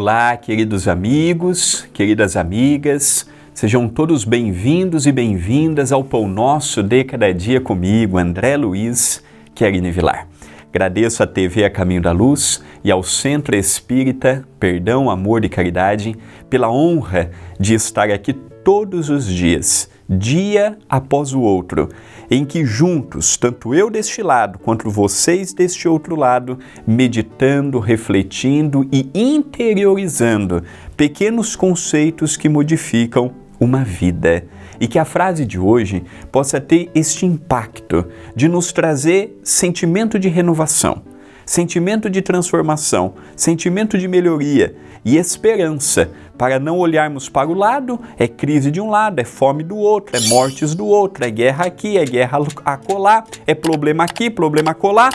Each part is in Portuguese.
Olá, queridos amigos, queridas amigas, sejam todos bem-vindos e bem-vindas ao Pão Nosso de Cada Dia comigo, André Luiz Querine Vilar. Agradeço à TV A Caminho da Luz e ao Centro Espírita Perdão, Amor e Caridade pela honra de estar aqui todos os dias, dia após o outro, em que juntos, tanto eu deste lado quanto vocês deste outro lado, meditando, refletindo e interiorizando pequenos conceitos que modificam uma vida. E que a frase de hoje possa ter este impacto de nos trazer sentimento de renovação, sentimento de transformação, sentimento de melhoria e esperança para não olharmos para o lado, é crise de um lado, é fome do outro, é mortes do outro, é guerra aqui, é guerra acolá, é problema aqui, problema acolá.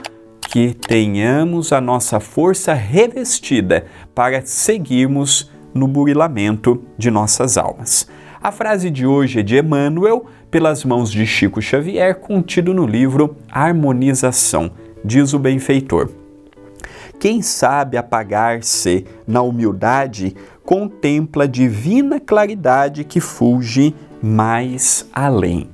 Que tenhamos a nossa força revestida para seguirmos no burilamento de nossas almas. A frase de hoje é de Emmanuel, pelas mãos de Chico Xavier, contido no livro Harmonização, diz o benfeitor. Quem sabe apagar-se na humildade contempla a divina claridade que fulge mais além.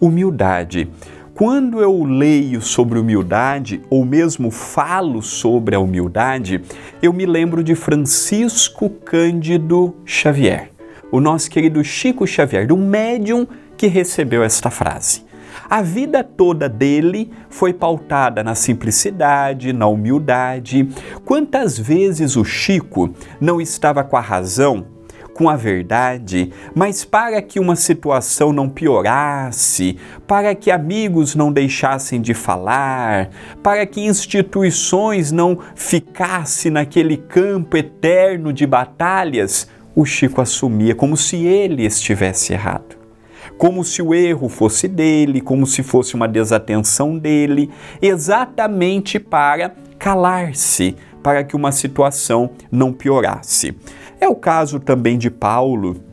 Humildade. Quando eu leio sobre humildade, ou mesmo falo sobre a humildade, eu me lembro de Francisco Cândido Xavier, o nosso querido Chico Xavier, um médium que recebeu esta frase. A vida toda dele foi pautada na simplicidade, na humildade. Quantas vezes o Chico não estava com a razão, com a verdade, mas para que uma situação não piorasse, para que amigos não deixassem de falar, para que instituições não ficassem naquele campo eterno de batalhas, o Chico assumia como se ele estivesse errado como se o erro fosse dele, como se fosse uma desatenção dele, exatamente para calar-se, para que uma situação não piorasse. É o caso também de Paulo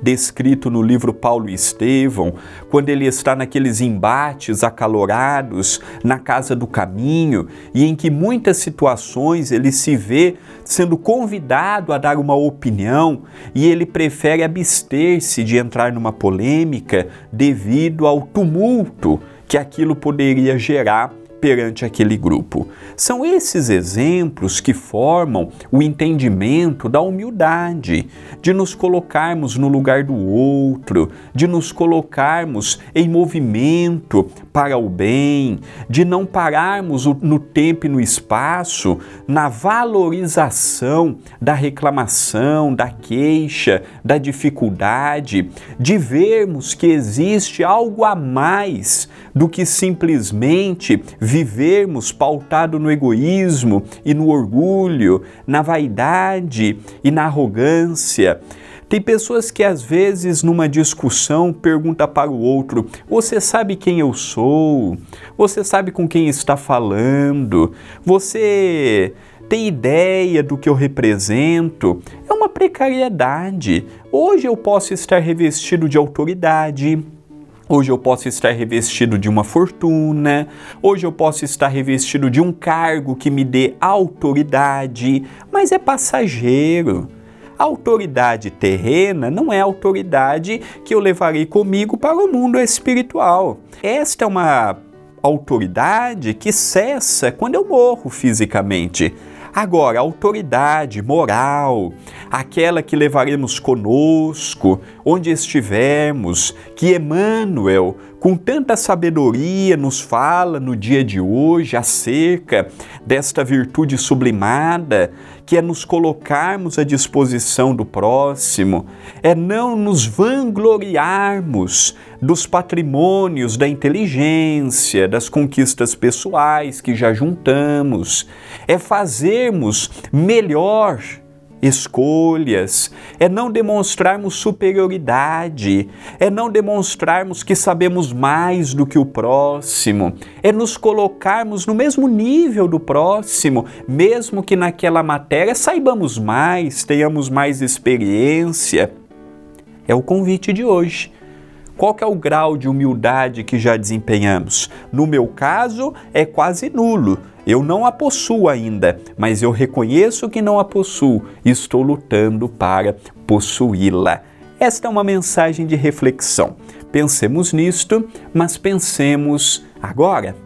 descrito no livro Paulo e Estevão, quando ele está naqueles embates acalorados na casa do caminho e em que muitas situações ele se vê sendo convidado a dar uma opinião e ele prefere abster-se de entrar numa polêmica devido ao tumulto que aquilo poderia gerar perante aquele grupo. São esses exemplos que formam o entendimento da humildade, de nos colocarmos no lugar do outro, de nos colocarmos em movimento para o bem, de não pararmos no tempo e no espaço na valorização da reclamação, da queixa, da dificuldade, de vermos que existe algo a mais do que simplesmente vivermos pautado no egoísmo e no orgulho, na vaidade e na arrogância. Tem pessoas que às vezes numa discussão pergunta para o outro: "Você sabe quem eu sou? Você sabe com quem está falando? Você tem ideia do que eu represento?" É uma precariedade. Hoje eu posso estar revestido de autoridade, Hoje eu posso estar revestido de uma fortuna, hoje eu posso estar revestido de um cargo que me dê autoridade, mas é passageiro. A autoridade terrena não é a autoridade que eu levarei comigo para o mundo espiritual. Esta é uma autoridade que cessa quando eu morro fisicamente. Agora, autoridade moral, aquela que levaremos conosco, onde estivermos, que Emmanuel, com tanta sabedoria, nos fala no dia de hoje acerca desta virtude sublimada, que é nos colocarmos à disposição do próximo, é não nos vangloriarmos dos patrimônios da inteligência, das conquistas pessoais que já juntamos, é fazermos melhor escolhas, é não demonstrarmos superioridade, é não demonstrarmos que sabemos mais do que o próximo, é nos colocarmos no mesmo nível do próximo, mesmo que naquela matéria saibamos mais, tenhamos mais experiência. É o convite de hoje. Qual é o grau de humildade que já desempenhamos? No meu caso, é quase nulo. Eu não a possuo ainda, mas eu reconheço que não a possuo e estou lutando para possuí-la. Esta é uma mensagem de reflexão. Pensemos nisto, mas pensemos agora.